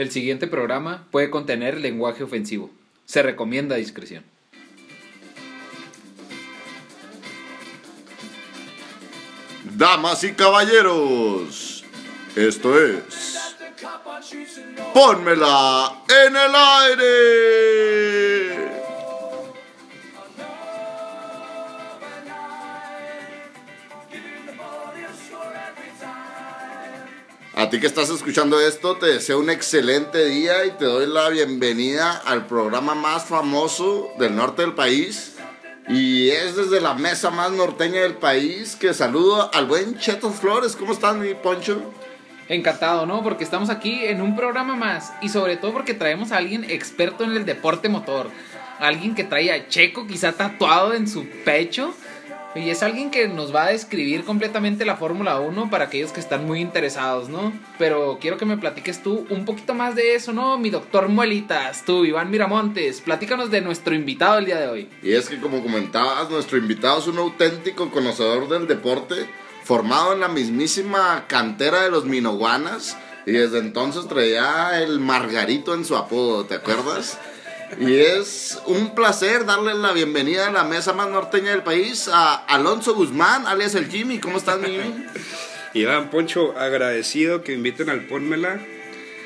El siguiente programa puede contener lenguaje ofensivo. Se recomienda discreción. Damas y caballeros, esto es. ¡Pónmela en el aire! A ti que estás escuchando esto, te deseo un excelente día y te doy la bienvenida al programa más famoso del norte del país. Y es desde la mesa más norteña del país que saludo al buen Cheto Flores. ¿Cómo estás, mi Poncho? Encantado, ¿no? Porque estamos aquí en un programa más y sobre todo porque traemos a alguien experto en el deporte motor. Alguien que trae Checo quizá tatuado en su pecho y es alguien que nos va a describir completamente la Fórmula 1 para aquellos que están muy interesados, ¿no? Pero quiero que me platiques tú un poquito más de eso, ¿no? Mi doctor Muelitas, tú, Iván Miramontes, platícanos de nuestro invitado el día de hoy. Y es que como comentabas, nuestro invitado es un auténtico conocedor del deporte, formado en la mismísima cantera de los Minoguanas, y desde entonces traía el Margarito en su apodo, ¿te acuerdas? Y es un placer darle la bienvenida a la mesa más norteña del país a Alonso Guzmán, alias el Jimmy. ¿Cómo estás, mi Jimmy? Iván Poncho, agradecido que inviten al Pónmela.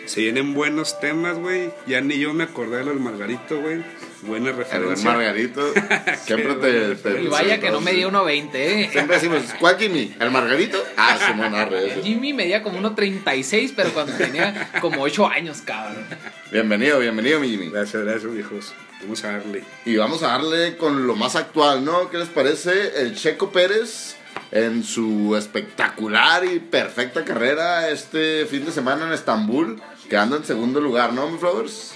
Se vienen buenos temas, güey. Ya ni yo me acordé del Margarito, güey. Buena referencia. El Margarito. Siempre te, te, Y vaya que no medía 1.20, ¿eh? Siempre decimos, ¿cuál Jimmy? ¿El Margarito? Ah, Simón Arre. Jimmy medía como 1.36, pero cuando tenía como 8 años, cabrón. Bienvenido, bienvenido, mi Jimmy. Gracias, gracias, hijos. Vamos a darle. Y vamos a darle con lo más actual, ¿no? ¿Qué les parece? El Checo Pérez en su espectacular y perfecta carrera este fin de semana en Estambul, quedando en segundo lugar, ¿no, mi Flowers?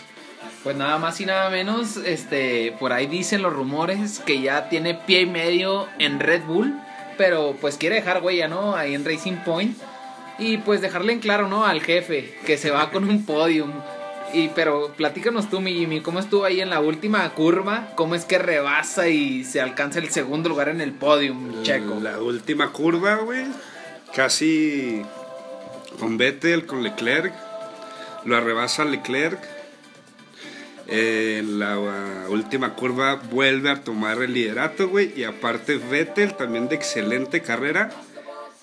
Pues nada más y nada menos, este, por ahí dicen los rumores que ya tiene pie y medio en Red Bull, pero pues quiere dejar huella, ¿no? Ahí en Racing Point. Y pues dejarle en claro, ¿no? Al jefe, que se va con un podium. Y pero platícanos tú, mi Jimmy, ¿cómo estuvo ahí en la última curva? ¿Cómo es que rebasa y se alcanza el segundo lugar en el podium, Checo? La última curva, güey. Casi con Vettel, con Leclerc. Lo arrebasa Leclerc. En la uh, última curva vuelve a tomar el liderato, güey. Y aparte Vettel, también de excelente carrera,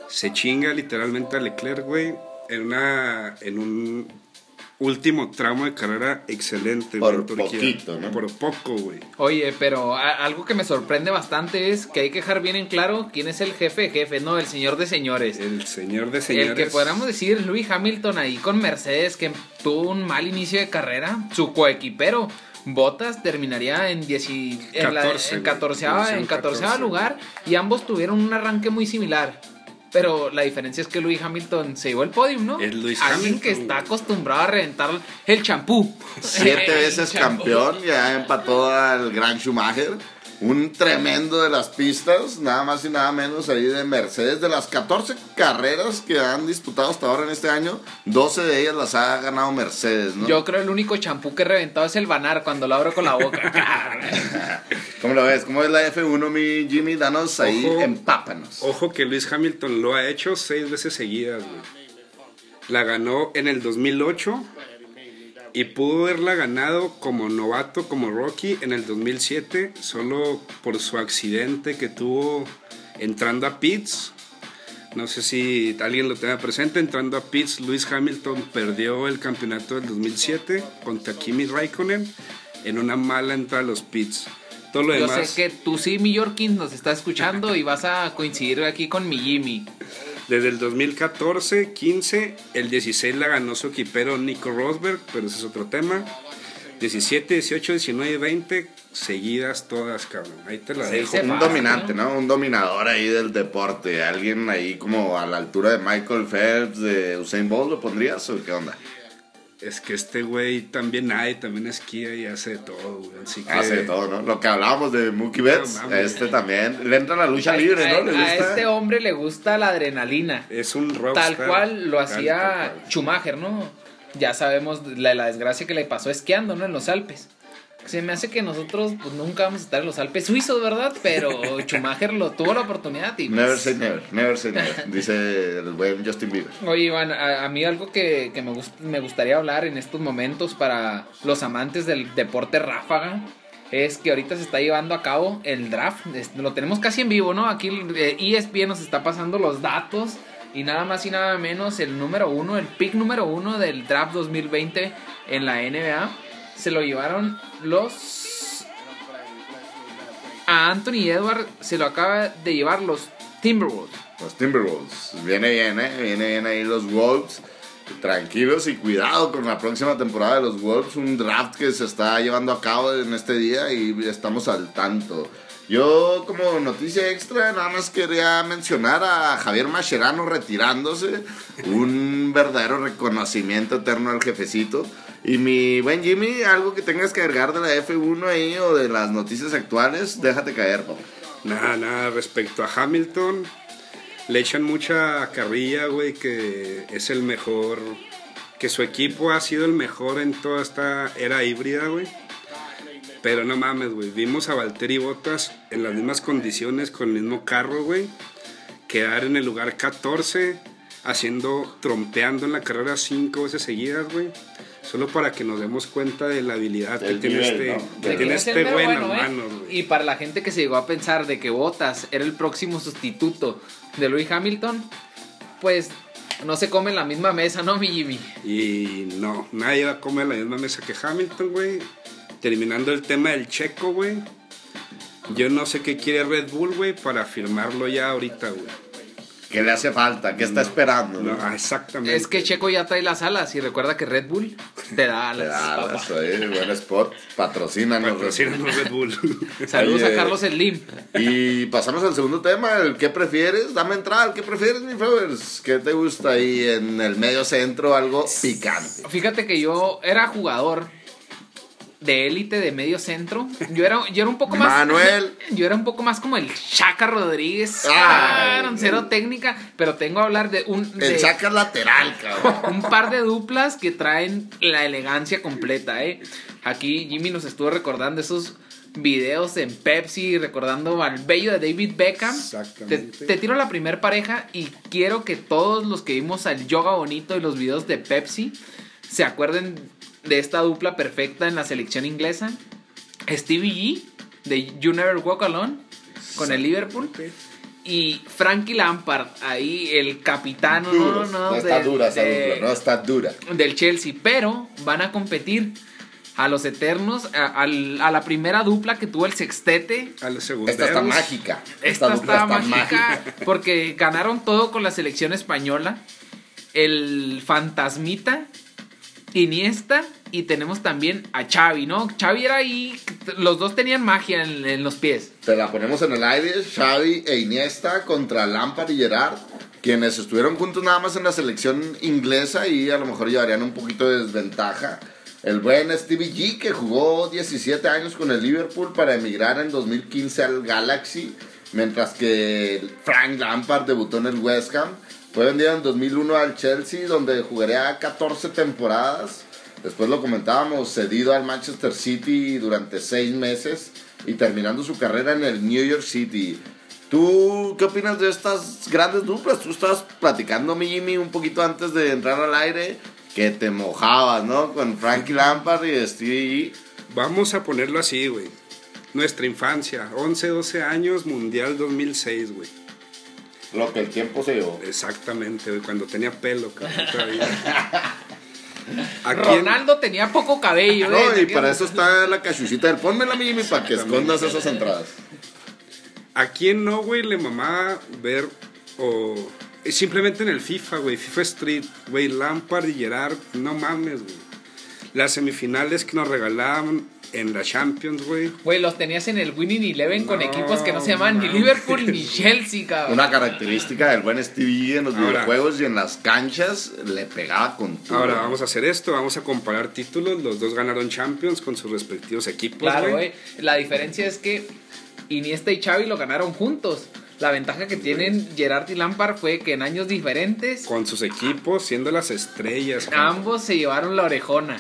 se chinga literalmente a Leclerc, güey. En, una, en un último tramo de carrera excelente. Por Turquía. poquito, ¿no? Por poco, güey. Oye, pero algo que me sorprende bastante es que hay que dejar bien en claro quién es el jefe de jefe, no, el señor de señores. El señor de señores. El que podríamos decir Louis Hamilton ahí con Mercedes, que tuvo un mal inicio de carrera, su coequipero. Bottas terminaría en, 10 y- en, la- 14, en güey. 14 Posición en 14 14. lugar y ambos tuvieron un arranque muy similar. Pero la diferencia es que Louis Hamilton se llevó el podium, ¿no? Es Lewis Alguien Hamilton, que está acostumbrado a reventar el champú. Siete veces campeón, ya empató al Gran Schumacher. Un tremendo de las pistas, nada más y nada menos ahí de Mercedes. De las 14 carreras que han disputado hasta ahora en este año, 12 de ellas las ha ganado Mercedes, ¿no? Yo creo el único champú que he reventado es el banar cuando lo abro con la boca. ¿Cómo lo ves? ¿Cómo es la F1, mi Jimmy? Danos ahí, Ojo. empápanos. Ojo que Luis Hamilton lo ha hecho seis veces seguidas, güey. La ganó en el 2008 y pudo haberla ganado como novato, como Rocky, en el 2007, solo por su accidente que tuvo entrando a pits. No sé si alguien lo tenga presente. Entrando a pits, Luis Hamilton perdió el campeonato del 2007 contra Kimi Raikkonen en una mala entrada a los pits. Todo lo Yo demás. sé que tú sí, mi Yorkin, nos está escuchando y vas a coincidir aquí con mi Jimmy. Desde el 2014, 15, el 16 la ganó su equipero Nico Rosberg, pero ese es otro tema. 17, 18, 19 y 20, seguidas todas, cabrón. Ahí te la Sí, dejo. Un pasa, dominante, ¿no? ¿no? Un dominador ahí del deporte. Alguien ahí como a la altura de Michael Phelps, de Usain Bolt, ¿lo pondrías o qué onda? Es que este güey también hay, también esquía y hace de todo, güey. Así que. Hace de todo, ¿no? Lo que hablábamos de Mookie Betts, No este también. Le entra la lucha A- libre, a, ¿no? Le a gusta. este hombre le gusta la adrenalina. Es un rockstar. Tal cual lo hacía. Schumacher, ¿no? Ya sabemos la, la desgracia que le pasó esquiando, ¿no? En los Alpes. Se me hace que nosotros pues nunca vamos a estar en los Alpes suizos, ¿verdad? Pero Schumacher lo tuvo la oportunidad y... Never pues, say never, never say never, dice el buen Justin Bieber. Oye, Iván, a, a mí algo que, que me, gust- me gustaría hablar en estos momentos para los amantes del deporte ráfaga es que ahorita se está llevando a cabo el draft. Lo tenemos casi en vivo, ¿no? Aquí eh, ESPN nos está pasando los datos y nada más y nada menos el número uno, el pick número uno del draft 2020 en la NBA se lo llevaron los... A Anthony Edward se lo acaba de llevar los Timberwolves. Los Timberwolves. Viene bien, ¿eh? Viene ahí los Wolves. Tranquilos y cuidado con la próxima temporada de los Wolves. Un draft que se está llevando a cabo en este día y estamos al tanto. Yo como noticia extra nada más quería mencionar a Javier Mascherano retirándose. Un verdadero reconocimiento eterno al jefecito. Y mi buen Jimmy, algo que tengas que agregar de la F1 ahí o de las noticias actuales, déjate caer, papá. Nada, nada, respecto a Hamilton, le echan mucha carrilla, güey, que es el mejor, que su equipo ha sido el mejor en toda esta era híbrida, güey. Pero no mames, güey, vimos a Valtteri Bottas en las mismas condiciones, con el mismo carro, güey, quedar en el lugar 14, haciendo, trompeando en la carrera cinco veces seguidas, güey. Solo para que nos demos cuenta de la habilidad que tiene este, ¿no? que tiene este mero güey en bueno, ¿eh? manos, güey. Y para la gente que se llegó a pensar de que Bottas era el próximo sustituto de Louis Hamilton, pues no se come en la misma mesa, ¿no, mi Jimmy? Y no, nadie va a comer la misma mesa que Hamilton, güey. Terminando el tema del checo, güey. Yo no sé qué quiere Red Bull, güey, para firmarlo ya ahorita, güey. ¿Qué le hace falta? ¿Qué está esperando? No, exactamente. Es que Checo ya trae las alas y recuerda que Red Bull te da alas. Claro, papá. soy buen spot. Patrocínanos. Patrocínanos Red Bull. Saludos Oye. a Carlos Slim. Y pasamos al segundo tema, el ¿qué prefieres? Dame entrada, ¿qué prefieres, mi Flowers? ¿Qué te gusta ahí en el medio centro? Algo picante. Fíjate que yo era jugador de élite de medio centro. Yo era, yo era un poco más. Manuel. Yo era un poco más como el Chaca Rodríguez. Ah, cero técnica. Pero tengo a hablar de un. de- El saca lateral, cabrón. un par de duplas que traen la elegancia completa, ¿eh? Aquí Jimmy nos estuvo recordando esos videos en Pepsi, recordando al bello de David Beckham. Te, Exactamente. te tiro la primer pareja y quiero que todos los que vimos al yoga bonito y los videos de Pepsi se acuerden de esta dupla perfecta en la selección inglesa. Stevie G de You Never Walk Alone con el Liverpool. Y Frankie Lampard, ahí el capitán, no, Duros. no, No está de- dura esa de- dupla, no está dura. del Chelsea, pero van a competir a los eternos, a, al- a la primera dupla que tuvo el sextete. A los segundos. Esta está mágica. Esta, dupla está mágica porque ganaron todo con la selección española. El fantasmita, Iniesta y tenemos también a Xavi, ¿no? Xavi era ahí, los dos tenían magia en, los pies. Te la ponemos en el aire, Xavi e Iniesta contra Lampard y Gerard, quienes estuvieron juntos nada más en la selección inglesa y a lo mejor llevarían un poquito de desventaja. El buen Stevie G, que jugó 17 años con el Liverpool para emigrar en 2015 al Galaxy, mientras que Frank Lampard debutó en el West Ham. Fue vendido en 2001 al Chelsea, donde jugaría 14 temporadas. Después lo comentábamos, cedido al Manchester City durante 6 meses y terminando su carrera en el New York City. ¿Tú qué opinas de estas grandes duplas? Tú estabas platicando, mi Jimmy, un poquito antes de entrar al aire, que te mojabas, ¿no? Con Frankie Lampard y Stevie G. Vamos a ponerlo así, güey. Nuestra infancia, 11, 12 años, Mundial 2006, güey. Lo que el tiempo se llevó. Exactamente, güey, cuando tenía pelo, cabrón, todavía. ¿A quién- Ronaldo tenía poco cabello, No, ¿eh? y para eso está la cachuchita del ponmela, mi Jimmy, para que escondas esas entradas. ¿A quién no, güey, le mamaba ver o simplemente en el FIFA, güey, FIFA Street, güey, Lampard y Gerard, no mames, güey. Las semifinales que nos regalaban en la Champions, güey. Güey, los tenías en el Winning Eleven con equipos que no se llaman ni. Liverpool ni Chelsea, cabrón. Una característica del buen Stevie en los Ahora. videojuegos y en las canchas, le pegaba con todo. Ahora vamos a hacer esto, vamos a comparar títulos. Los dos ganaron Champions con sus respectivos equipos, Claro, güey. La diferencia es que Iniesta y Xavi lo ganaron juntos. La ventaja que tienen Gerard y Lampard fue que en años diferentes Con sus equipos siendo las estrellas. ambos se llevaron la orejona.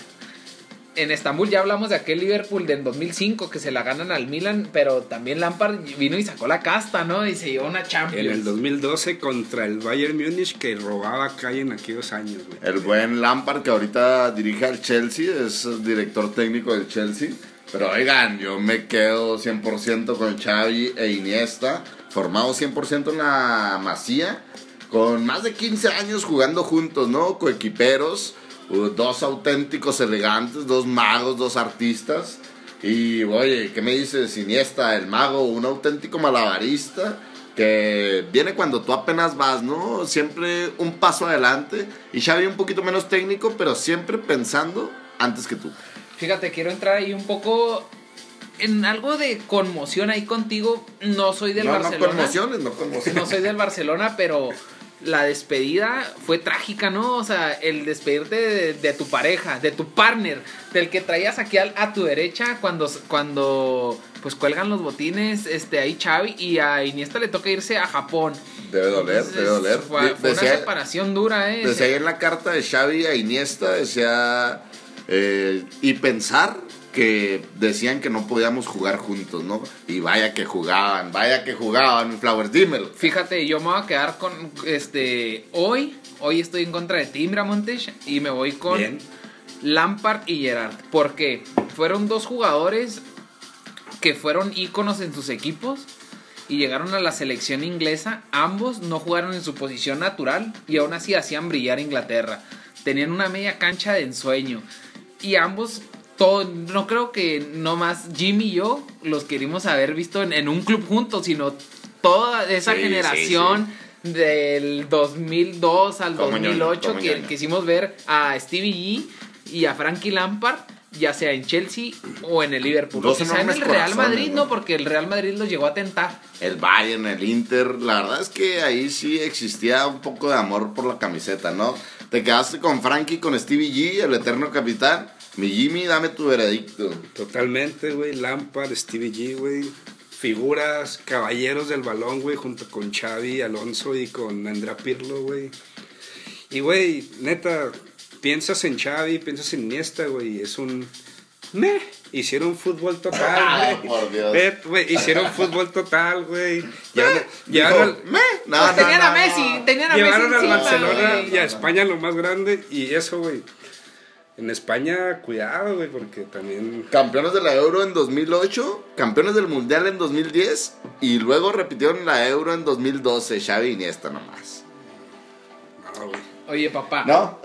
En Estambul ya hablamos de aquel Liverpool del 2005 que se la ganan al Milan, pero también Lampard vino y sacó la casta, ¿no? Y se llevó una Champions. En el 2012 contra el Bayern Múnich que robaba calle en aquellos años, güey. El buen Lampard que ahorita dirige al Chelsea, es director técnico del Chelsea. Pero oigan, yo me quedo 100% con Xavi e Iniesta, formado 100% en la Masía, con más de 15 años jugando juntos, ¿no? Coequiperos, dos auténticos elegantes, dos magos, dos artistas. Y oye, ¿qué me dices? Iniesta, el mago, un auténtico malabarista que viene cuando tú apenas vas, ¿no? Siempre un paso adelante. Y Xavi un poquito menos técnico, pero siempre pensando antes que tú. Fíjate, quiero entrar ahí un poco en algo de conmoción ahí contigo. No soy del no, Barcelona. No conmociones, no conmociones. No soy del Barcelona, pero la despedida fue trágica, ¿no? O sea, el despedirte de, de tu pareja, de tu partner, del que traías aquí al- a, tu derecha cuando, cuando pues cuelgan los botines, este, ahí Xavi y a Iniesta le toca irse a Japón. Debe doler, Entonces, debe doler. Fue, fue una separación dura, ¿eh? Decía ahí en la carta de Xavi a Iniesta, decía, eh, y pensar que decían que no podíamos jugar juntos, ¿no? Y vaya que jugaban, vaya que jugaban, Flowers, dímelo. Fíjate, yo me voy a quedar con este hoy, hoy estoy en contra de Tim Montes y me voy con Bien. Lampard y Gerard, porque fueron dos jugadores que fueron íconos en sus equipos y llegaron a la selección inglesa, ambos no jugaron en su posición natural y aún así hacían brillar a Inglaterra. Tenían una media cancha de ensueño y ambos todo, no creo que no más Jimmy y yo los queríamos haber visto en, en un club juntos, sino toda esa Sí, generación del 2002 al Como ñoño, 2008 como que quisimos ver a Stevie G y a Frankie Lampard, ya sea en Chelsea o en el Liverpool. Dos o quizá en el Real Madrid, ¿no? ¿no? Porque el Real Madrid los llegó a tentar. El Bayern, el Inter, la verdad es que ahí sí existía un poco de amor por la camiseta, ¿no? Te quedaste con Frankie, con Stevie G, el eterno capitán. Mi Jimmy, dame tu veredicto. Totalmente, güey. Lampard, Stevie G, güey. Figuras, caballeros del balón, güey, junto con Xavi, Alonso y con Andrea Pirlo, güey. Y, güey, neta, piensas en Xavi, piensas en Iniesta, güey. Es un... Meh. Hicieron fútbol total, güey. por Dios. Hicieron fútbol total, güey. Llevaron, llevaron al- "Meh". No, Pues no, tenían a no, Messi, no. tenían a Llevaron Messi al encima, Barcelona y a España lo más grande. Y eso, güey. En España, cuidado, güey, porque también. Campeones de la Euro en 2008, campeones del Mundial en 2010 y luego repitieron la Euro en 2012, Xavi y Iniesta nomás. Oye, papá. ¿No?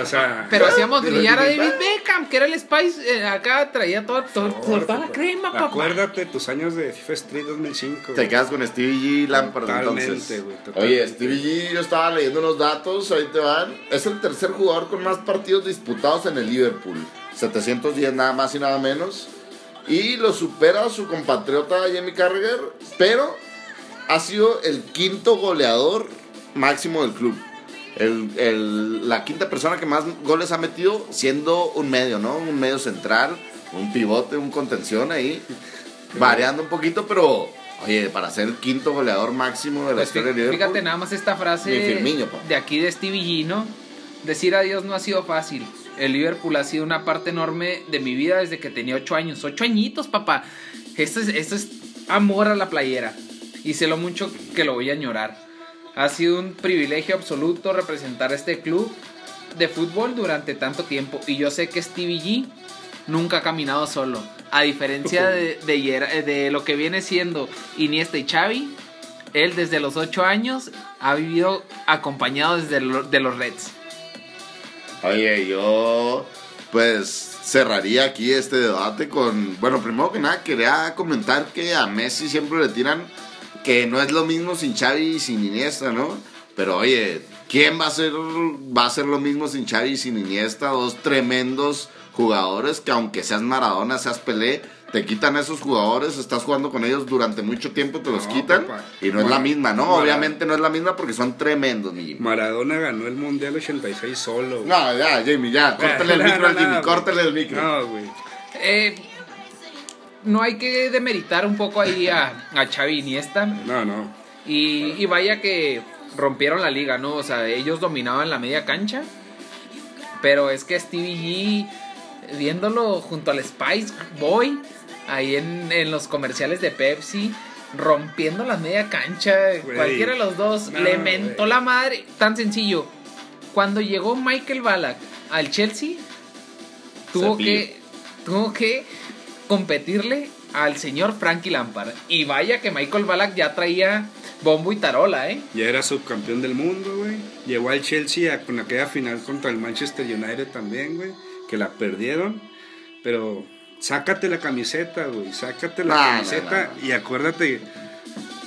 O sea. Pero hacíamos brillar a. David Beckham, que era el Spice. eh, acá traía todo, todo- toda la crema, papá. Acuérdate tus años de FIFA Street 2005. Te quedas con Stevie G Lampard Totalmente, entonces. güey, totalmente. Oye, Stevie G, yo estaba leyendo unos datos, ahí te van. Es el tercer jugador con más partidos disputados en el Liverpool. 710 nada más y nada menos. Y lo supera su compatriota Jamie Carragher, pero ha sido el quinto goleador máximo del club. El- el- la quinta persona que más goles ha metido siendo un medio, ¿no? Un medio central, un pivote, un contención ahí. Variando un poquito, pero oye, para ser el quinto goleador máximo de la Pues historia de fíjate nada más esta frase de aquí de Stevie G, ¿no? Decir adiós no ha sido fácil. El Liverpool ha sido una parte enorme de mi vida desde que tenía ocho años. Ocho añitos, papá. Esto es, esto es amor a la playera. Y sé lo mucho que lo voy a añorar. Ha sido un privilegio absoluto representar a este club de fútbol durante tanto tiempo. Y yo sé que Stevie G nunca ha caminado solo. A diferencia de, de, Yera- de lo que viene siendo Iniesta y Xavi, él desde los 8 años ha vivido acompañado desde lo- de los Reds. Oye, yo pues cerraría aquí este debate con, bueno, primero que nada quería comentar que a Messi siempre le tiran que no es lo mismo sin Xavi y sin Iniesta, ¿no? Pero oye, ¿quién va a ser va a ser lo mismo sin Xavi y sin Iniesta? Dos tremendos jugadores que aunque seas Maradona, seas Pelé, te quitan esos jugadores, estás jugando con ellos durante mucho tiempo, te los No, quitan papá. y no es la misma, ¿no? Obviamente no es la misma porque son tremendos, mi Jimmy. Maradona ganó el Mundial 86 solo. güey. No, ya, Jamie, ya, córtale el micro al Jimmy, córtale el micro. No, güey. Eh, no hay que demeritar un poco ahí a, a Xavi Iniesta. No, no. Y, y vaya que rompieron la liga, ¿no? O sea, ellos dominaban la media cancha. Pero es que Stevie G viéndolo junto al Spice Boy, ahí en, en los comerciales de Pepsi, rompiendo la media cancha, cualquiera de los dos, No, le mentó la madre, tan sencillo. Cuando llegó Michael Ballack al Chelsea, tuvo que, tuvo que competirle al señor Frankie Lampard. Y vaya que Michael Ballack ya traía bombo y tarola, ¿eh? Ya era subcampeón del mundo, güey. Llegó al Chelsea a- con aquella final contra el Manchester United también, güey. Que la perdieron. Pero sácate la camiseta, güey. Sácate la camiseta y acuérdate.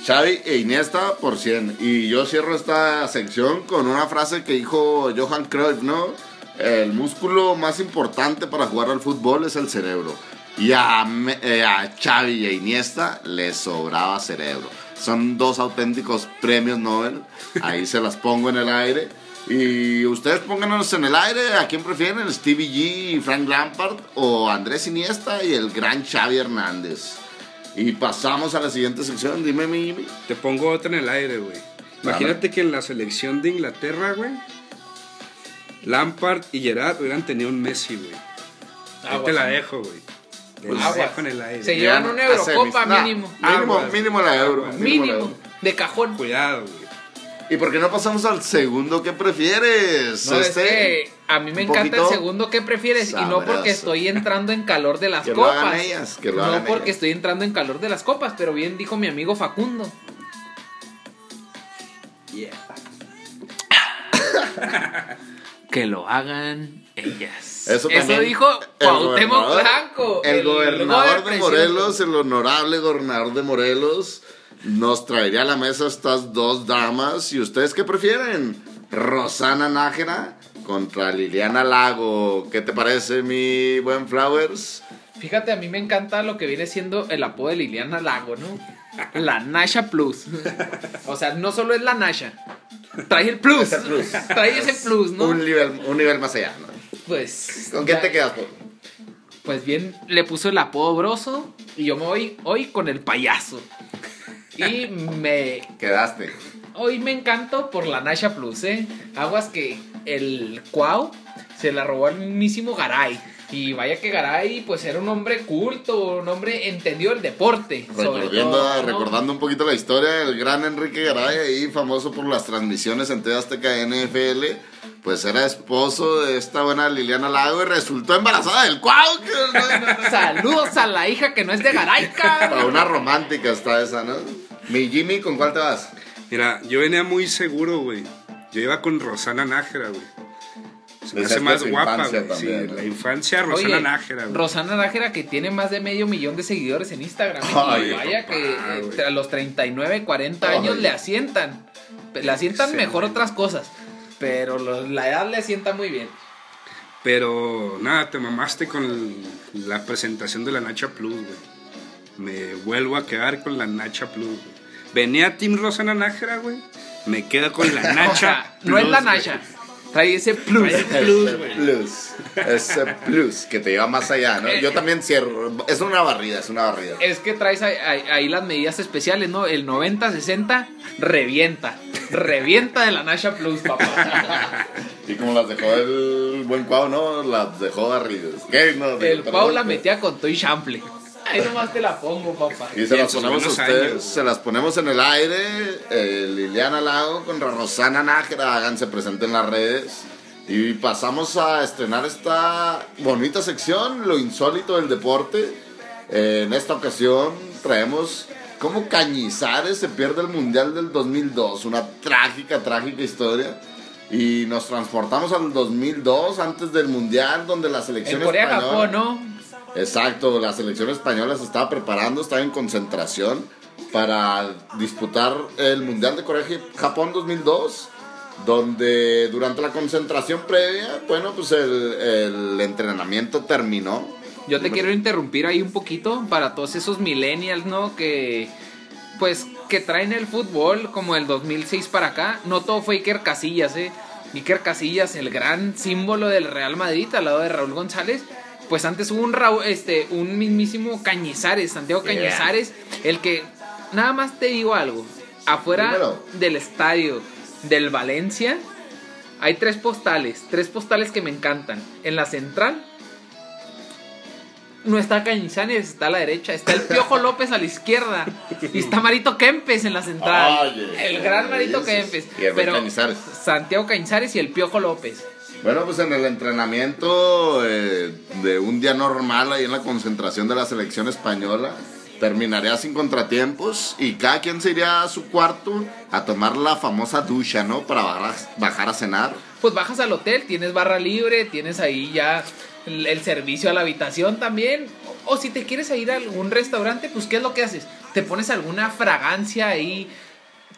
Xavi e Iniesta por 100. Y yo cierro esta sección con una frase que dijo Johan Cruyff, ¿no? El músculo más importante para jugar al fútbol es el cerebro. Y a, eh, a Xavi y a Iniesta les sobraba cerebro. Son dos auténticos premios Nobel. Ahí se las pongo en el aire. Y ustedes pónganos en el aire a quién prefieren, Stevie G y Frank Lampard o Andrés Iniesta y el gran Xavi Hernández. Y pasamos a la siguiente sección. Dime, mi. Te pongo otra en el aire, güey. Imagínate que en la selección de Inglaterra, güey. Lampard y Gerard hubieran tenido un Messi, güey. Ahí Aguas. te la dejo, güey. El aire. Se llevan una Eurocopa Nah, mínimo. Mínimo, mínimo la euro. La Mínimo, euro. de cajón. Cuidado, güey. ¿Y por qué no pasamos al segundo? ¿Qué prefieres? No, es Este, que a mí me encanta el segundo que prefieres y no porque estoy entrando en calor de las Que lo hagan copas. ellas, que lo no hagan porque ellas. estoy entrando en calor de las copas, pero bien dijo mi amigo Facundo. que lo hagan ellas. Eso, también, dijo el Cuauhtémoc Blanco. El, gobernador de. Morelos, el honorable gobernador de Morelos, nos traería a la mesa estas dos damas. ¿Y ustedes qué prefieren? Rosana Nájera contra Liliana Lago. ¿Qué te parece, mi buen Flowers? Fíjate, a mí me encanta lo que viene siendo el apodo de Liliana Lago, ¿no? La Nasha Plus. O sea, no solo es la Nasha. Trae el plus. Ese plus. Trae ese plus, ¿no? Un, nivel, un nivel más allá. ¿no? Pues. ¿Con ya- te quedas? Pues bien, le puso el apodo broso. Y yo me voy hoy con el payaso. Y me. Quedaste. Hoy me encanto por la Nasha Plus, ¿eh? Aguas que el Cuau se la robó al mismísimo Garay. Y vaya que Garay, pues era un hombre culto, un hombre entendido del deporte. sobre Recordando, todo, ¿no? recordando un poquito la historia del gran Enrique Garay, ahí famoso por las transmisiones en TV Azteca de NFL, pues era esposo de esta buena Liliana Lago y resultó embarazada del cuau. Saludos a la hija que no es de Garay, Para cabrón. una romántica está esa, ¿no? Mi Jimmy, ¿con cuál te vas? Mira, yo venía muy seguro, güey. Yo iba con Rosana Nájera, güey. Se me hace más guapa, güey. Sí, la infancia Rosana Oye, Nájera, güey. Rosana Nájera que tiene más de medio millón de seguidores en Instagram. ¿eh? Ay, y vaya papá, que eh, a los 39, 40 años Ay. le asientan. Le asientan Sí, mejor güey. otras cosas. Pero lo- la edad le asienta muy bien. Pero nada, te mamaste con la presentación de la Nacha Plus, güey. Me vuelvo a quedar con la Nacha Plus, güey. Venía Team Rosana Nájera, güey. Me quedo con la O Nacha. no es la güey. Trae ese plus. Trae el plus, Ese güey. plus. Ese plus que te lleva más allá, ¿no? Yo también cierro. Es una barrida, es una barrida. Es que traes ahí, ahí- ahí las medidas especiales, ¿no? El 90-60 revienta. Revienta de la Nasha Plus, papá. Y como las dejó el buen Cuau, ¿no? Las dejó barridas. ¿Qué? No, El. Pau la metía con Toy Chample. Ahí nomás te la pongo, papá. Y se las ponemos a ustedes, años. se las ponemos en el aire. eh, Liliana Lago contra Rosana Nájera, háganse presente en las redes. Y pasamos a estrenar esta bonita sección, lo insólito del deporte. Eh, en esta ocasión traemos cómo Cañizares se pierde el Mundial del 2002, una trágica, trágica historia. Y nos transportamos al 2002, antes del Mundial, donde la selección En Corea, española... Japón, ¿no? Exacto, la selección española se estaba preparando, estaba en concentración para disputar el Mundial de Corea Japón 2002, donde durante la concentración previa, bueno, pues el, el entrenamiento terminó. Yo te quiero interrumpir ahí un poquito para todos esos millennials, ¿no? Que pues que traen el fútbol como el 2006 para acá. No todo fue Iker Casillas, ¿eh? Iker Casillas, el gran símbolo del Real Madrid al lado de Raúl González. Pues antes hubo un Raúl, este, un mismísimo Cañizares, Santiago Yeah. Cañizares, el que nada más te digo algo. Afuera Dímelo. del estadio del Valencia hay tres postales, tres postales que me encantan. En la central no está Cañizares, está a la derecha, está el Piojo López a la izquierda y está Marito Kempes en la central. El gran Marito Kempes. y Pero Cañizares. Santiago Cañizares y el Piojo López. Bueno, pues en el entrenamiento eh, de un día normal ahí en la concentración de la selección española, terminaría sin contratiempos y cada quien se iría a su cuarto a tomar la famosa ducha, ¿no? Para bajar a, bajar a cenar. Pues bajas al hotel, tienes barra libre, tienes ahí ya el, el servicio a la habitación también. O, o si te quieres ir a algún restaurante, pues ¿qué es lo que haces? Te pones alguna fragancia ahí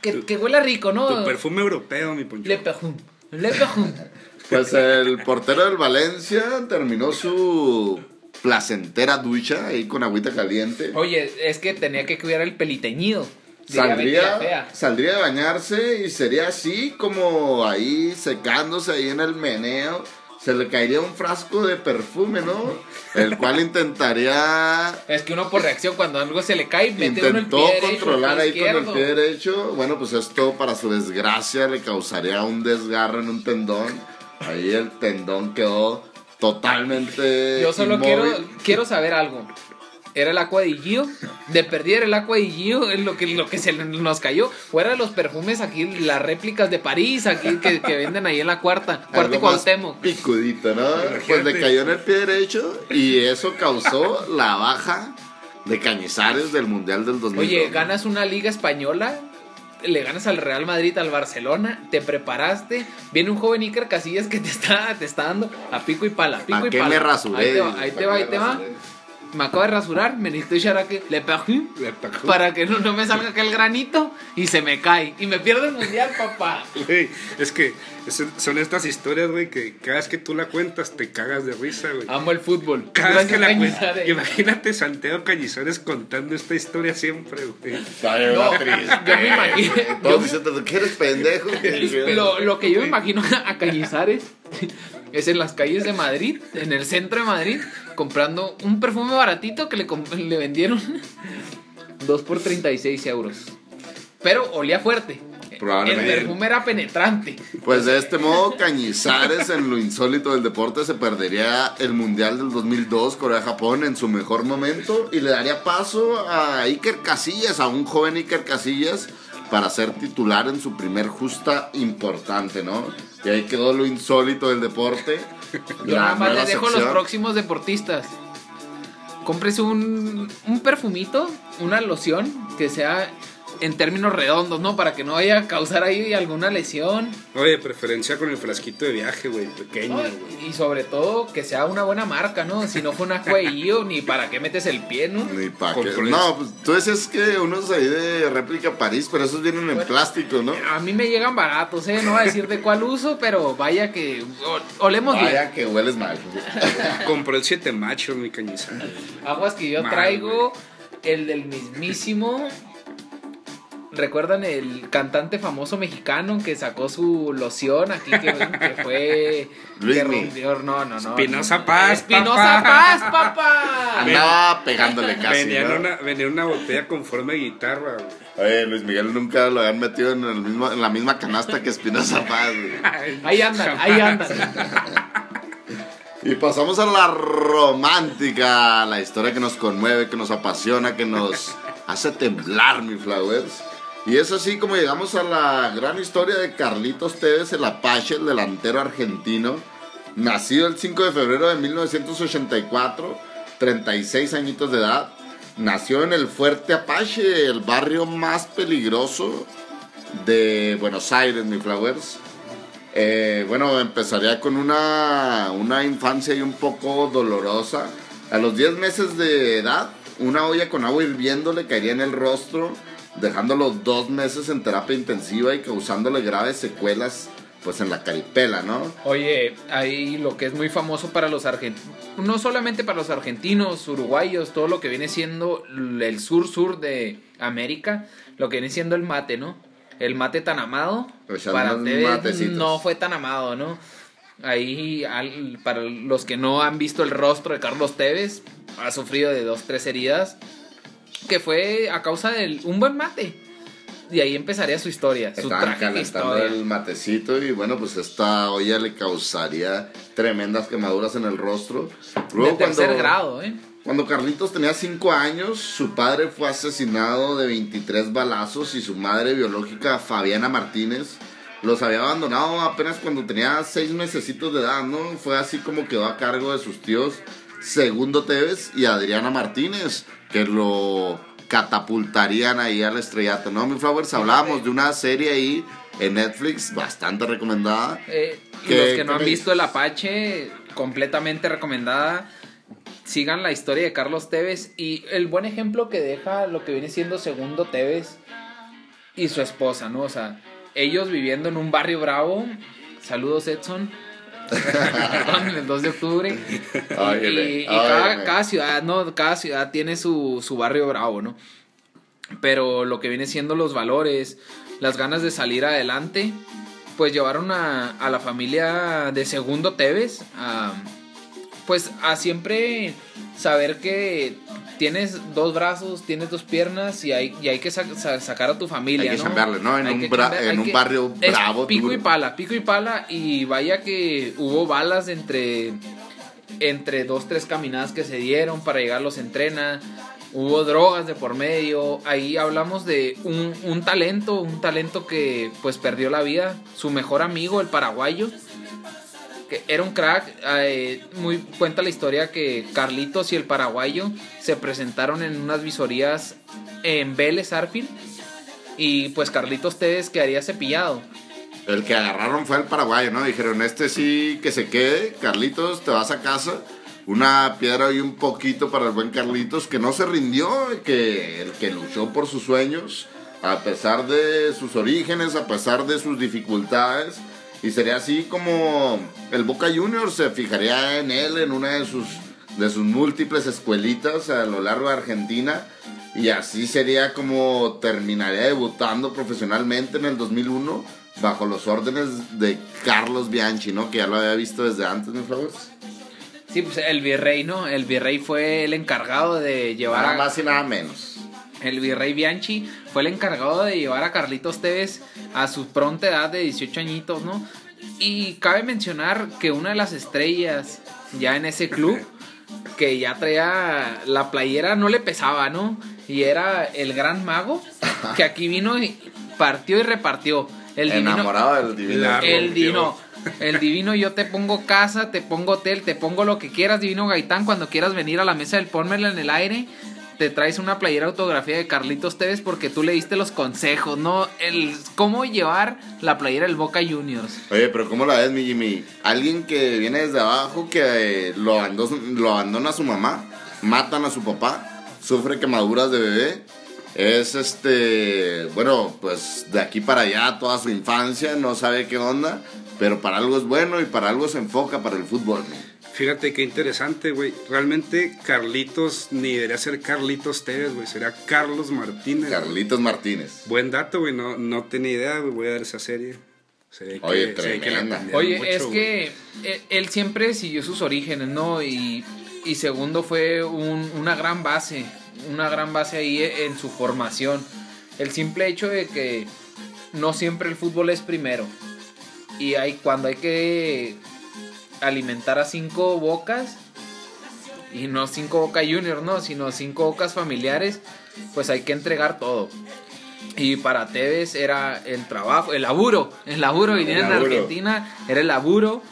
que, que huela rico, ¿no? Tu perfume europeo, mi poncho. Le perfume. Pues el portero del Valencia terminó su placentera ducha ahí con agüita caliente. Oye, es que tenía que cuidar el peliteñido. Saldría, saldría de bañarse y sería así como ahí secándose ahí en el meneo. Se le caería un frasco de perfume, ¿no? El cual intentaría Es que uno por reacción cuando algo se le cae, mete uno el intentó pie controlar ahí con el pie derecho. Bueno, pues esto para su desgracia le causaría un desgarro en un tendón. Ahí el tendón quedó totalmente Yo solo inmóvil. quiero, quiero saber algo. ¿Era el agua de Gio? De perder el agua de Gio es lo que, lo que se nos cayó. Fuera de los perfumes aquí, las réplicas de París aquí que, que venden ahí en la cuarta. Cuarta y Cuauhtémoc. Picudito, ¿no? Pues le cayó en el pie derecho y eso causó la baja de Cañizares del Mundial del 2002. Oye, ganas una liga española, le ganas al Real Madrid, al Barcelona, te preparaste, viene un joven Iker Casillas que te está, te está dando a pico y pala, pico ¿Para y qué pala. me rasuré? Ahí te va, ahí ¿pa' te va, ahí te va. Me acabo de rasurar, me necesito echar aquí le perfume Le perfume. para que no, no me salga aquel granito y se me cae y me pierdo el mundial, papá. Güey, es que son estas historias, güey, que cada vez que tú la cuentas te cagas de risa, güey. Amo el fútbol. Cada vez que la cuentas. Imagínate Santiago Cañizares contando esta historia siempre, güey. No, yo me imagino- Todos yo- diciendo que eres pendejo. Lo, lo que yo me imagino a Cañizares es en las calles de Madrid, en el centro de Madrid, comprando un perfume baratito que le, le vendieron 2 por 36 euros. Pero olía fuerte. Probablemente. El perfume era penetrante. Pues de este modo, Cañizares en lo insólito del deporte se perdería el Mundial del 2002 Corea-Japón en su mejor momento y le daría paso a Iker Casillas, a un joven Iker Casillas, para ser titular en su primer justa importante, ¿no? Y ahí quedó lo insólito del deporte. Yo nada más les dejo a los sección. próximos deportistas. Cómprese un, un perfumito, una loción que sea en términos redondos, ¿no? Para que no vaya a causar ahí alguna lesión. Oye, preferencia con el frasquito de viaje, güey, pequeño, No, güey. y sobre todo que sea una buena marca, ¿no? Si no fue una cuello, ni para qué metes el pie, ¿no? Ni pa' Con qué. No, pues tú decías que unos ahí de réplica París, pero esos vienen en plástico, ¿no? A mí me llegan baratos, ¿eh? No voy a decir de cuál uso, pero vaya que olemos bien. Vaya que hueles mal. Compró el siete machos, mi Cañizares. Aguas que yo Mal, traigo el del mismísimo. ¿Recuerdan el cantante famoso mexicano que sacó su loción aquí que, que fue Luismi. que no, no, no. Espinosa no. Paz, Espinosa papá. Paz, papá. Andaba pegándole casi. Venía, en ¿no? una, venía en una botella con forma de guitarra, güey. Oye, Luis Miguel nunca lo habían metido en, el mismo, en la misma canasta que Espinosa Paz. güey. Ahí andan, ahí andan. Y pasamos a la romántica, la historia que nos conmueve, que nos apasiona, que nos hace temblar, mi flowers. Y es así como llegamos a la gran historia de Carlitos Tevez, el Apache, el delantero argentino, nacido el 5 de febrero de 1984, 36 añitos de edad. Nació en el Fuerte Apache, el barrio más peligroso de Buenos Aires, mi flowers. Eh, bueno, empezaría con una, una infancia y un poco dolorosa. A los 10 meses de edad, una olla con agua hirviendo le caería en el rostro, dejándolo dos meses en terapia intensiva y causándole graves secuelas pues en la caripela, ¿no? Oye, ahí lo que es muy famoso para los argentinos, no solamente para los argentinos, uruguayos, todo lo que viene siendo el sur-sur de América, lo que viene siendo el mate, ¿no? El mate tan amado, Echando para unos ustedes matecitos. no fue tan amado, ¿no? Ahí, al- para los que no han visto el rostro de Carlos Tevez, ha sufrido de dos, tres heridas, que fue a causa de un buen mate. Y ahí empezaría su historia, su Estaban trágica calentando historia. el matecito y bueno, pues esta olla le causaría tremendas quemaduras en el rostro. De tercer grado, ¿eh? Cuando Carlitos tenía 5 años, su padre fue asesinado de 23 balazos y su madre biológica, Fabiana Martínez, los había abandonado apenas cuando tenía 6 mesecitos de edad, ¿no? Fue así como quedó a cargo de sus tíos Segundo Tevez y Adriana Martínez, que lo catapultarían ahí al estrellato, ¿no? Mi Flowers, hablábamos de una serie ahí en Netflix bastante recomendada. Eh, y ¿Qué- los que no han visto El Apache, completamente recomendada. Sigan la historia de Carlos Tevez y el buen ejemplo que deja lo que viene siendo Segundo Tevez y su esposa, ¿no? O sea, ellos viviendo en un barrio bravo. Saludos, Edson. Perdón, el 2 de octubre. Y, Óyele, y- y cada, óyeme. cada ciudad, ¿no? Cada ciudad tiene su, su barrio bravo, ¿no? Pero lo que viene siendo los valores, las ganas de salir adelante, pues llevaron a, a la familia de Segundo Tevez a, pues a siempre saber que tienes dos brazos, tienes dos piernas y hay, y hay que sa- sa- sacar a tu familia. Hay que ¿no? chambearle, ¿no? En Hay un que bra- chambear, en un que- barrio bravo, Pico y pala, pico y pala y vaya que hubo balas entre, entre dos, tres caminadas que se dieron para llegar los entrena. Hubo drogas de por medio. Ahí hablamos de un, un talento, un talento que pues perdió la vida. Su mejor amigo, el paraguayo, que era un crack. eh, muy cuenta la historia que Carlitos y el paraguayo se presentaron en unas visorías en Vélez Arfield. Y pues Carlitos Tevez quedaría cepillado. El que agarraron fue el paraguayo, ¿no? Dijeron, este sí que se quede, Carlitos, te vas a casa. Una piedra y un poquito para el buen Carlitos, que no se rindió, que el que luchó por sus sueños, a pesar de sus orígenes, a pesar de sus dificultades. Y sería así como el Boca Juniors se fijaría en él, en una de sus, de sus múltiples escuelitas a lo largo de Argentina. Y así sería como terminaría debutando profesionalmente en el 2001 bajo los órdenes de Carlos Bianchi, ¿no? Que ya lo había visto desde antes, mis flowers. Sí, pues el virrey, ¿no? El virrey fue el encargado de llevar Nada más y nada menos. El virrey Bianchi fue el encargado de llevar a Carlitos Tevez a su pronta edad de 18 añitos, ¿no? Y cabe mencionar que una de las estrellas ya en ese club, que ya traía la playera, no le pesaba, ¿no? Y era el gran mago, que aquí vino y partió y repartió. El divino, Enamorado del divino. El divino. El divino, yo te pongo casa, te pongo hotel, te pongo lo que quieras, divino Gaitán. Cuando quieras venir a la mesa del Pónmela en el aire, te traes una playera autografía de Carlitos Tevez porque tú le diste los consejos, ¿no? El cómo llevar la playera del Boca Juniors. Oye, pero ¿cómo la ves, mi Jimmy? Alguien que viene desde abajo, que eh, lo, abandona, lo abandona a su mamá, matan a su papá, sufre quemaduras de bebé. Es este, bueno, pues de aquí para allá toda su infancia, no sabe qué onda, pero para algo es bueno y para algo se enfoca para el fútbol. Fíjate qué interesante, güey. Realmente Carlitos ni debería ser Carlitos Tevez, güey. Será Carlos Martínez. Carlitos Martínez. Buen dato, güey. No, no tenía idea, güey. Voy a ver esa serie. Se ve que, Oye, se ve que la Oye, mucho, es que él, él siempre siguió sus orígenes, ¿no? Y, y segundo fue un- una gran base, una gran base ahí en su formación. El simple hecho de que no siempre el fútbol es primero. Y hay, cuando hay que alimentar a cinco bocas, y no cinco boca juniors, no, sino cinco bocas familiares, pues hay que entregar todo. Y para Tevez era el trabajo, el laburo, el laburo, El en laburo. Argentina era el laburo,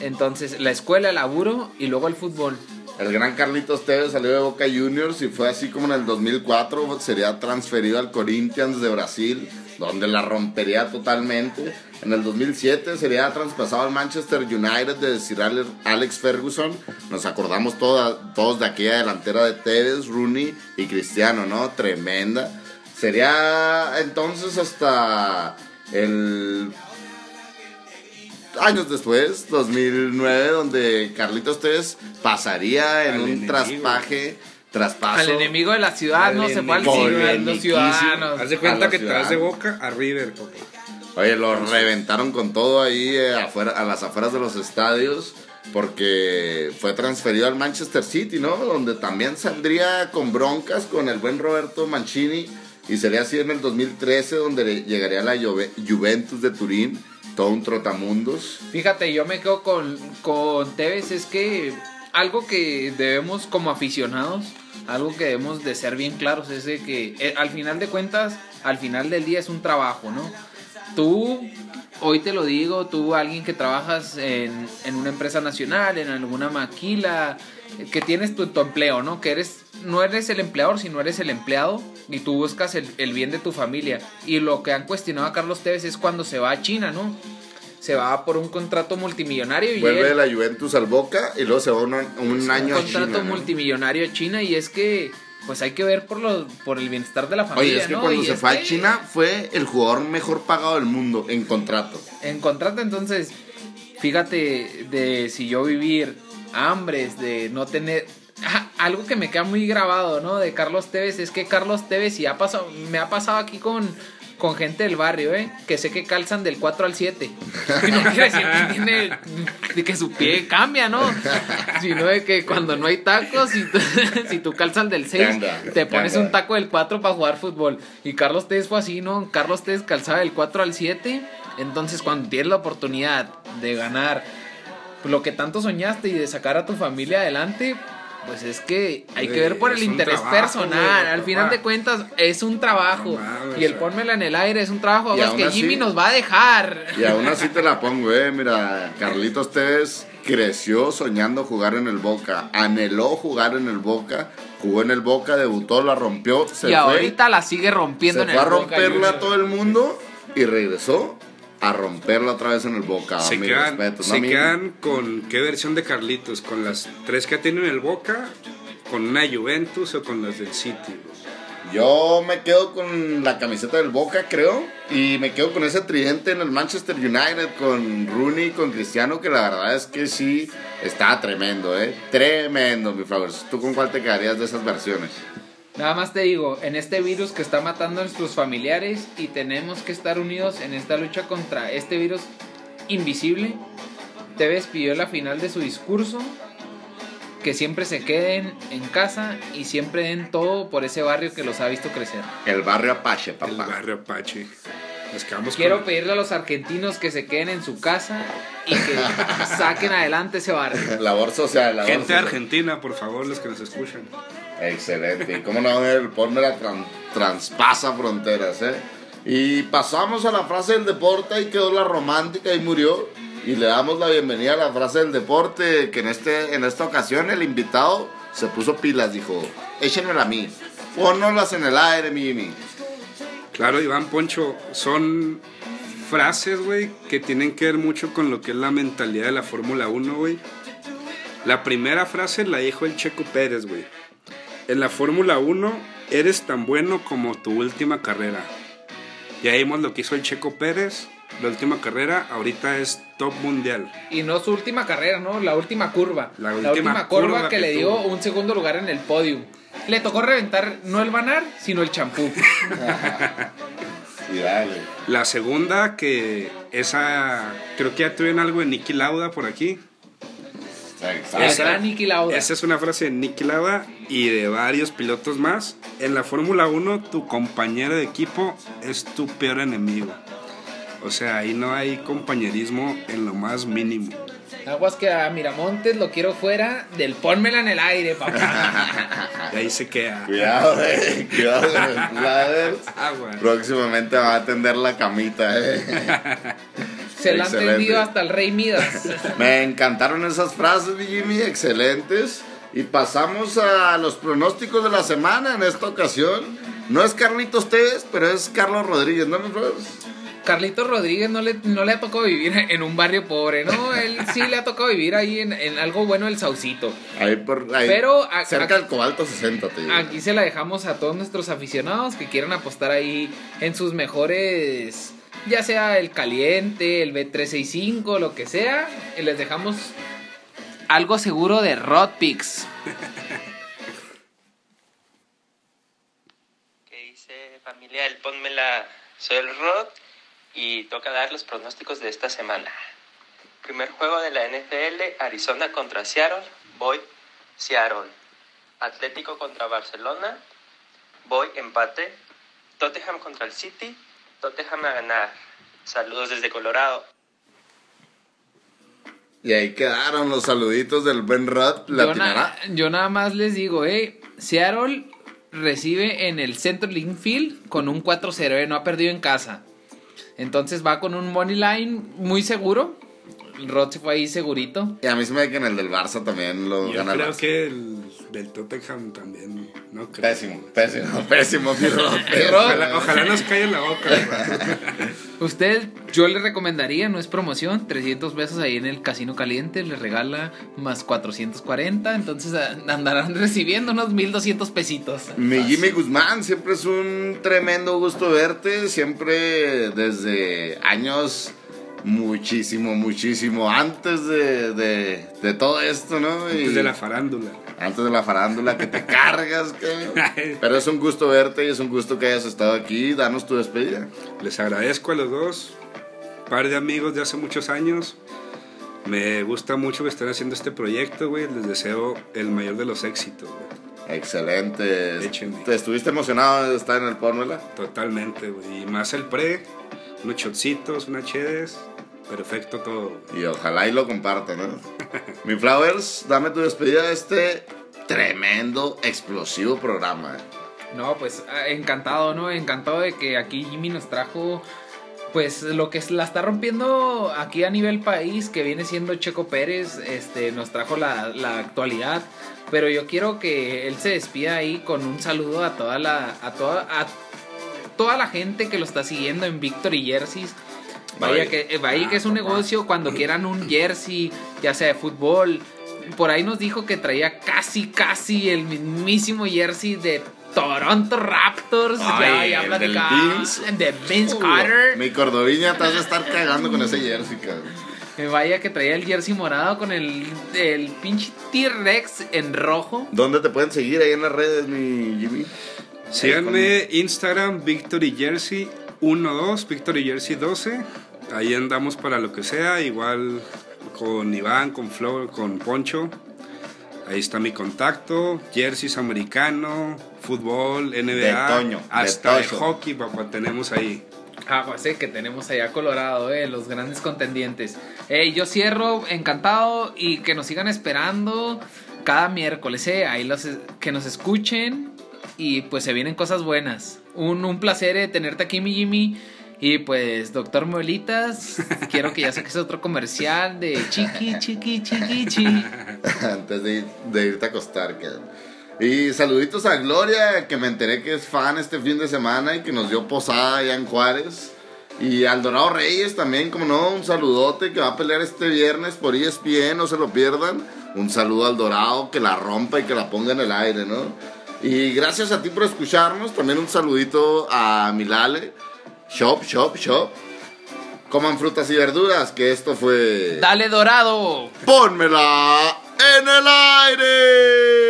entonces la escuela, el laburo y luego el fútbol. El gran Carlitos Tevez salió de Boca Juniors y fue así como en el 2004 sería transferido al Corinthians de Brasil, donde la rompería totalmente. En el 2007 sería traspasado al Manchester United de Sir Ale- Alex Ferguson. Nos acordamos todos de aquella delantera de Tevez, Rooney y Cristiano, ¿no? Tremenda. Sería entonces hasta el años después, 2009, donde Carlitos Tevez pasaría en Al un enemigo. traspaje, traspaso. Al enemigo de la ciudad, Al no se fue al enemigo. ciudad, los ciudadanos. Haz de a cuenta que te vas de Boca a River, papá. Oye, lo reventaron con todo ahí eh, afuera, a las afueras de los estadios porque fue transferido al Manchester City, ¿no? Donde también saldría con broncas con el buen Roberto Mancini y sería así en el 2013 donde llegaría la Juve- Juventus de Turín, todo un trotamundos. Fíjate, yo me quedo con, con es que algo que debemos como aficionados, algo que debemos de ser bien claros es de que eh, al final de cuentas, al final del día es un trabajo, ¿no? Tú, hoy te lo digo, tú alguien que trabajas en, en una empresa nacional, en alguna maquila, que tienes tu, tu empleo, ¿no? Que eres, no eres el empleador, sino eres el empleado y tú buscas el, el bien de tu familia. Y lo que han cuestionado a Carlos Tevez es cuando se va a China, ¿no? Se va por un contrato multimillonario y Vuelve él- de la Juventus al Boca y luego se va un, un año un a China. contrato ¿no? multimillonario a China y es que pues hay que ver por lo, por el bienestar de la familia. Oye, es que ¿no? cuando Y se fue a China fue el jugador mejor pagado del mundo en contrato. En contrato, entonces, fíjate de si yo vivir hambres, de no tener. Ah, algo que me queda muy grabado, ¿no? De Carlos Tevez es que Carlos Tevez y ha pasado, me ha pasado aquí con, con gente del barrio, ¿eh? Que sé que calzan del 4 al 7. Y no quiere decir que, tiene, de que su pie cambia, ¿no? Sino de que cuando no hay tacos, si tú, si tú calzas del 6, Ganga, te pones un taco del 4 para jugar fútbol. Y Carlos Tevez fue así, ¿no? Carlos Tevez calzaba del 4 al 7. Entonces, cuando tienes la oportunidad de ganar lo que tanto soñaste y de sacar a tu familia adelante, pues es que hay que ver por el es interés trabajo, personal. güey, Al final papá. de cuentas, es un trabajo. Mames, y el pónmela en el aire es un trabajo. Y que así- Jimmy nos va a dejar. Y aún así te la pongo, eh. Mira, Carlitos Tevez creció soñando jugar en el Boca. Anheló jugar en el Boca. Jugó en el Boca, debutó, la rompió. Se y fue, ahorita la sigue rompiendo se en el a Boca romperla Juniors. a todo el mundo y regresó a romperla otra vez en el Boca. Se, quedan, respetos, ¿no? se quedan con qué versión de Carlitos, con las tres que tienen el Boca, con una Juventus o con las del City. Yo me quedo con la camiseta del Boca, creo. Y me quedo con ese tridente en el Manchester United con Rooney y con Cristiano, que la verdad es que sí está tremendo, ¿eh? Tremendo, mi Flowers. ¿Tú con cuál te quedarías de esas versiones? Nada más te digo, en este virus que está matando a nuestros familiares y tenemos que estar unidos en esta lucha contra este virus invisible, Tevez pidió la final de su discurso que siempre se queden en casa y siempre den todo por ese barrio que los ha visto crecer. El barrio Apache, El papá. barrio Apache. Nos quedamos Quiero con... pedirle a los argentinos que se queden en su casa y que saquen adelante ese barrio. Labor social, labor Gente social. argentina, por favor, los que nos escuchan. Excelente. ¿Y cómo no? El Palmera tran- traspasa fronteras, ¿eh? Y pasamos a la frase del deporte y quedó la romántica y murió. Y le damos la bienvenida a la frase del deporte, que en, este, en esta ocasión el invitado se puso pilas, dijo, échenmela a mí. Pónnolas en el aire, mi Jimmy. Claro, Iván Poncho, son frases, güey, que tienen que ver mucho con lo que es la mentalidad de la Fórmula 1, güey. La primera frase la dijo el Checo Pérez, güey. En la Fórmula 1 eres tan bueno como tu última carrera. Ya vimos lo que hizo el Checo Pérez. La última carrera ahorita es top mundial. Y no su última carrera, ¿no? La última curva. La La última curva, curva que, que le dio tuvo. un segundo lugar en el podio. Le tocó reventar no el banar, sino el champú. Y dale. La segunda, que esa. Creo que ya tuvieron algo de Nicky Lauda por aquí. Esa- gran Niki Lauda. Esa es una frase de Nicky Lauda y de varios pilotos más. En la Fórmula 1, tu compañero de equipo es tu peor enemigo. O sea, ahí no hay compañerismo en lo más mínimo. Aguas que a Miramontes lo quiero fuera del pónmela en el aire, papá. Y ahí se queda. Cuidado, eh. Cuidado con el. Próximamente va a atender la camita, eh. Se la han tendido hasta el Rey Midas. Me encantaron esas frases, Jimmy, excelentes. Y pasamos a los pronósticos de la semana en esta ocasión. No es Carlitos Tevez, pero es Carlos Rodríguez, ¿no, mis? Carlitos Rodríguez no le, no le ha tocado vivir en un barrio pobre, ¿no? Él sí le ha tocado vivir ahí en, en algo bueno del Saucito. Ahí por ahí, Pero a- cerca del Cobalto 60, te digo. Aquí se la dejamos a todos nuestros aficionados que quieran apostar ahí en sus mejores, ya sea el caliente, el B365, lo que sea. Les dejamos algo seguro de Rod Picks. que dice familia del Pónmela, soy el Rod y toca dar los pronósticos de esta semana. Primer juego de la NFL, Arizona contra Seattle, voy Seattle. Atlético contra Barcelona, voy empate. Tottenham contra el City, Tottenham a ganar. Saludos desde Colorado. Y ahí quedaron los saluditos del Ben Rod. Yo, na- yo nada más les digo, eh, Seattle recibe en el Central Link Field con un 4-0, eh, no ha perdido en casa. Entonces va con un money line muy seguro. Rod se fue ahí segurito. Y a mí se me da que en el del Barça también lo Yo gana el creo Barça. que el del Tottenham también. No creo. Pésimo, pésimo, pésimo, mi Rod. Ojalá, ojalá nos caiga en la boca. güey. Usted, yo le recomendaría, no es promoción, 300 pesos ahí en el Casino Caliente, le regala más 440, entonces ah, andarán recibiendo unos 1200 pesitos. Mi Jimmy Guzmán, siempre es un tremendo gusto verte, siempre desde años muchísimo, muchísimo antes de, de, de todo esto, ¿no? Y- Antes de la farándula. antes de la farándula que te cargas. Pero es un gusto verte y es un gusto que hayas estado aquí. Danos tu despedida. Les agradezco a los dos. Par de amigos de hace muchos años. Me gusta mucho que estén haciendo este proyecto, güey. Les deseo el mayor de los éxitos, güey. Excelente. Échenme. ¿Te estuviste emocionado de estar en el Fórmula? Totalmente, güey. Y más el pre, unos chocitos, unas chedes. Perfecto todo. Y ojalá y lo compartan, ¿no? Mi Flowers, dame tu despedida de este tremendo, explosivo programa. No, pues ah, encantado, ¿no? Encantado de que aquí Jimmy nos trajo, pues lo que es- la está rompiendo aquí a nivel país, que viene siendo Checo Pérez, este, nos trajo la, la actualidad. Pero yo quiero que él se despida ahí con un saludo a toda la, a toda, a toda la gente que lo está siguiendo en Victory Jerseys. Vaya que, eh, vaya que es un negocio cuando quieran un jersey, ya sea de fútbol. Por ahí nos dijo que traía casi, casi el mismísimo jersey de Toronto Raptors. Ay, ya, ya Vince. De Vince Uh, Carter. Mi cordoviña te vas a estar cagando con ese jersey, cabrón. Eh, Vaya que traía el jersey morado con el, el pinche T-Rex en rojo. ¿Dónde te pueden seguir ahí en las redes, mi Jimmy? Síganme Instagram, Victory Jersey 12, Victory Jersey 12. Ahí andamos para lo que sea, igual con Iván, con Flor, con Poncho. Ahí está mi contacto, jerseys americano, fútbol, NBA, De Toño, de hasta de, Toño. hockey, papá, tenemos ahí. Ah, pues sí, que tenemos allá Colorado, eh, los grandes contendientes. Eh, yo cierro encantado y que nos sigan esperando cada miércoles, eh, ahí los, que nos escuchen y pues se vienen cosas buenas. Un, un placer eh, tenerte aquí, mi Jimmy. Y pues, doctor Molitas, quiero que ya saques otro comercial de chiqui, chiqui, chiqui, chiqui. Antes de, ir- de irte a acostar, cabrón. Y saluditos a Gloria, que me enteré que es fan este fin de semana y que nos dio posada allá en Juárez. Y al Dorado Reyes también, como no, un saludote que va a pelear este viernes por ESPN, no se lo pierdan. Un saludo al Dorado, que la rompa y que la ponga en el aire, ¿no? Y gracias a ti por escucharnos. También un saludito a Milale. Shop, shop, shop. Coman frutas y verduras, que esto fue... Dale dorado. ¡Pónmela en el aire!